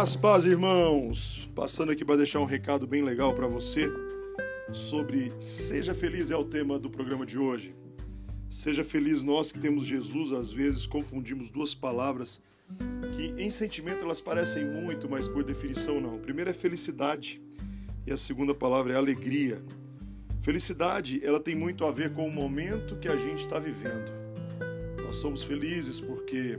Graças paz, irmãos! Passando aqui para deixar um recado bem legal para você sobre Seja Feliz é o tema do programa de hoje. Seja feliz nós que temos Jesus, às vezes confundimos duas palavras que em sentimento elas parecem muito, mas por definição não. A primeira é felicidade e a segunda palavra é alegria. Felicidade, ela tem muito a ver com o momento que a gente está vivendo. Nós somos felizes porque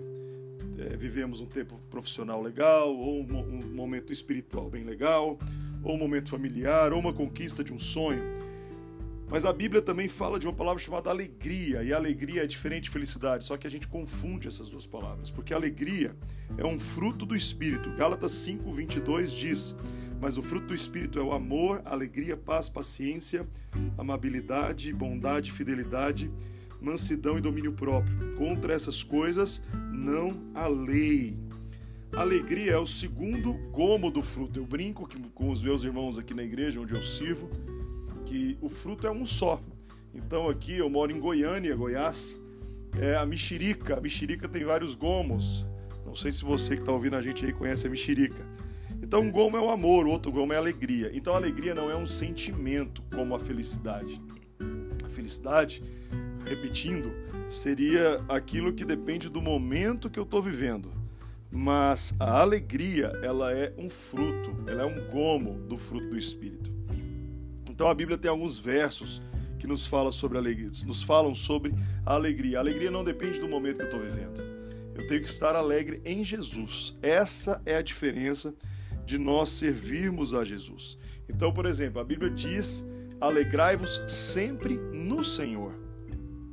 é, vivemos um tempo profissional legal, ou um, um momento espiritual bem legal, ou um momento familiar, ou uma conquista de um sonho. Mas a Bíblia também fala de uma palavra chamada alegria, e alegria é diferente de felicidade, só que a gente confunde essas duas palavras, porque alegria é um fruto do Espírito. Gálatas 5:22 diz: "Mas o fruto do Espírito é o amor, alegria, paz, paciência, amabilidade, bondade, fidelidade, mansidão e domínio próprio. Contra essas coisas não há lei." Alegria é o segundo gomo do fruto. Eu brinco com os meus irmãos aqui na igreja onde eu sirvo que o fruto é um só. Então aqui eu moro em Goiânia, Goiás, é a mexerica. A mexerica tem vários gomos. Não sei se você que está ouvindo a gente aí conhece a mexerica. Então um gomo é o amor, outro gomo é a alegria. Então a alegria não é um sentimento como a felicidade. A felicidade, repetindo, seria aquilo que depende do momento que eu estou vivendo. Mas a alegria, ela é um fruto, ela é um gomo do fruto do Espírito. Então a Bíblia tem alguns versos que nos, fala sobre alegria, nos falam sobre a alegria. A alegria não depende do momento que eu estou vivendo. Eu tenho que estar alegre em Jesus. Essa é a diferença de nós servirmos a Jesus. Então, por exemplo, a Bíblia diz: alegrai-vos sempre no Senhor.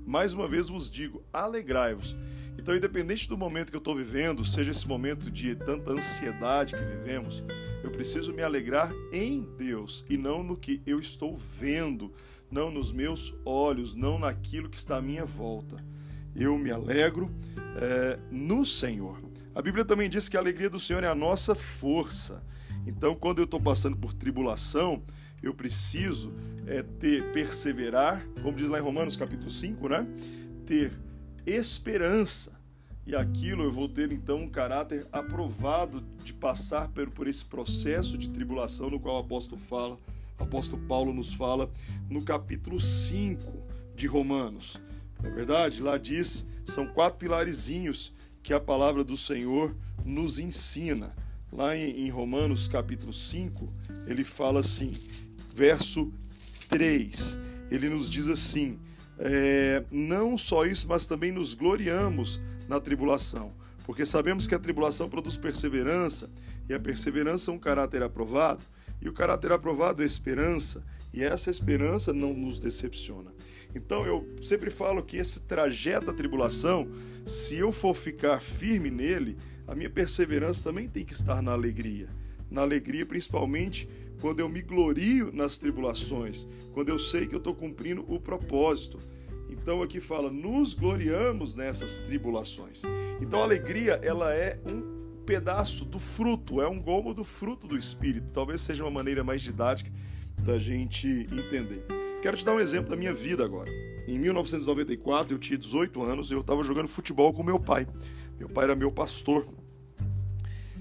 Mais uma vez vos digo: alegrai-vos. Então, independente do momento que eu estou vivendo, seja esse momento de tanta ansiedade que vivemos, eu preciso me alegrar em Deus e não no que eu estou vendo, não nos meus olhos, não naquilo que está à minha volta. Eu me alegro é, no Senhor. A Bíblia também diz que a alegria do Senhor é a nossa força. Então, quando eu estou passando por tribulação, eu preciso é, ter perseverar, como diz lá em Romanos capítulo 5, né? Ter esperança. E aquilo eu vou ter então um caráter aprovado de passar por, por esse processo de tribulação no qual o apóstolo fala, o apóstolo Paulo nos fala no capítulo 5 de Romanos. Na é verdade, lá diz, são quatro pilarezinhos que a palavra do Senhor nos ensina. Lá em, em Romanos capítulo 5, ele fala assim, verso 3, ele nos diz assim: é, não só isso, mas também nos gloriamos na tribulação, porque sabemos que a tribulação produz perseverança, e a perseverança é um caráter aprovado, e o caráter aprovado é esperança, e essa esperança não nos decepciona. Então eu sempre falo que esse trajeto da tribulação, se eu for ficar firme nele, a minha perseverança também tem que estar na alegria. Na alegria, principalmente quando eu me glorio nas tribulações, quando eu sei que eu estou cumprindo o propósito. Então aqui fala, nos gloriamos nessas tribulações. Então a alegria, ela é um pedaço do fruto, é um gomo do fruto do Espírito. Talvez seja uma maneira mais didática da gente entender. Quero te dar um exemplo da minha vida agora. Em 1994, eu tinha 18 anos e eu estava jogando futebol com meu pai. Meu pai era meu pastor.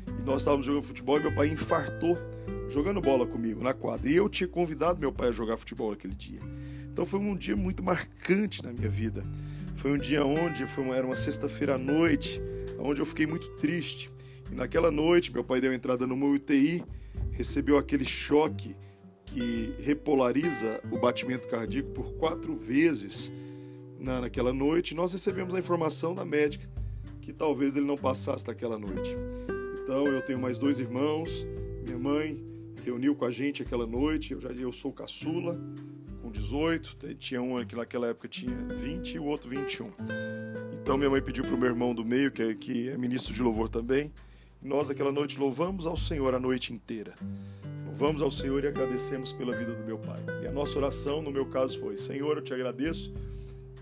E nós estávamos jogando futebol e meu pai infartou jogando bola comigo na quadra. E eu tinha convidado meu pai a jogar futebol aquele dia. Então foi um dia muito marcante na minha vida. Foi um dia onde uma, era uma sexta-feira à noite, onde eu fiquei muito triste. E naquela noite, meu pai deu entrada numa UTI, recebeu aquele choque que repolariza o batimento cardíaco por quatro vezes na, naquela noite. Nós recebemos a informação da médica que talvez ele não passasse daquela noite. Então eu tenho mais dois irmãos, minha mãe reuniu com a gente aquela noite. Eu já eu sou caçula, com 18, tinha um que naquela época tinha 20 e o outro 21. Então minha mãe pediu para o meu irmão do meio, que é, que é ministro de louvor também, e nós aquela noite louvamos ao Senhor a noite inteira. Louvamos ao Senhor e agradecemos pela vida do meu pai. E a nossa oração, no meu caso, foi: Senhor, eu te agradeço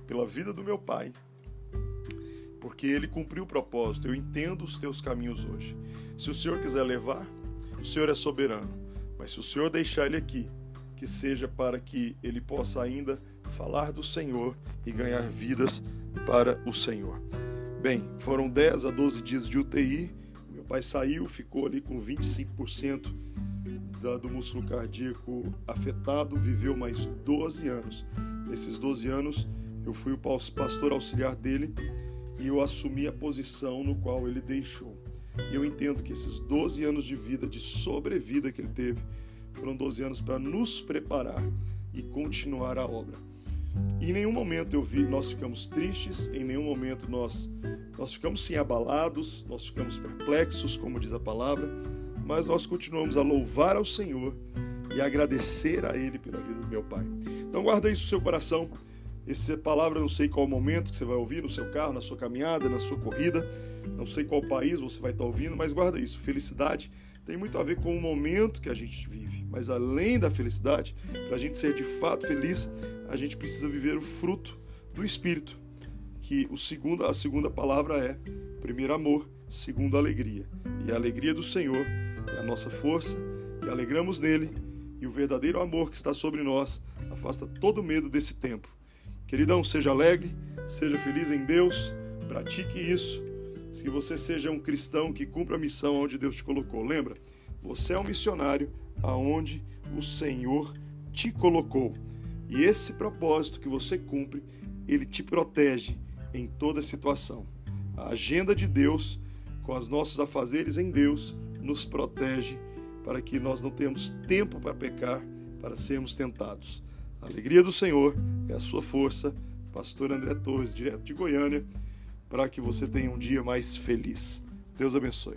pela vida do meu pai, porque ele cumpriu o propósito. Eu entendo os teus caminhos hoje. Se o Senhor quiser levar, o Senhor é soberano. Mas se o Senhor deixar ele aqui, que seja para que ele possa ainda falar do Senhor e ganhar vidas para o Senhor. Bem, foram 10 a 12 dias de UTI, meu pai saiu, ficou ali com 25% da, do músculo cardíaco afetado, viveu mais 12 anos. Nesses 12 anos, eu fui o pastor auxiliar dele e eu assumi a posição no qual ele deixou. E eu entendo que esses 12 anos de vida, de sobrevida que ele teve, foram 12 anos para nos preparar e continuar a obra. em nenhum momento eu vi, nós ficamos tristes, em nenhum momento nós, nós ficamos sim abalados, nós ficamos perplexos, como diz a palavra, mas nós continuamos a louvar ao Senhor e agradecer a Ele pela vida do meu pai. Então guarda isso no seu coração. Essa palavra não sei qual momento que você vai ouvir no seu carro, na sua caminhada, na sua corrida, não sei qual país você vai estar ouvindo, mas guarda isso. Felicidade tem muito a ver com o momento que a gente vive. Mas além da felicidade, para a gente ser de fato feliz, a gente precisa viver o fruto do Espírito. Que o segundo, a segunda palavra é primeiro amor, segundo alegria. E a alegria do Senhor é a nossa força, e alegramos nele, e o verdadeiro amor que está sobre nós afasta todo medo desse tempo Queridão, seja alegre, seja feliz em Deus, pratique isso. Que você seja um cristão que cumpra a missão onde Deus te colocou. Lembra? Você é um missionário aonde o Senhor te colocou. E esse propósito que você cumpre, ele te protege em toda situação. A agenda de Deus, com os nossos afazeres em Deus, nos protege para que nós não tenhamos tempo para pecar, para sermos tentados. A alegria do Senhor é a sua força. Pastor André Torres, direto de Goiânia, para que você tenha um dia mais feliz. Deus abençoe.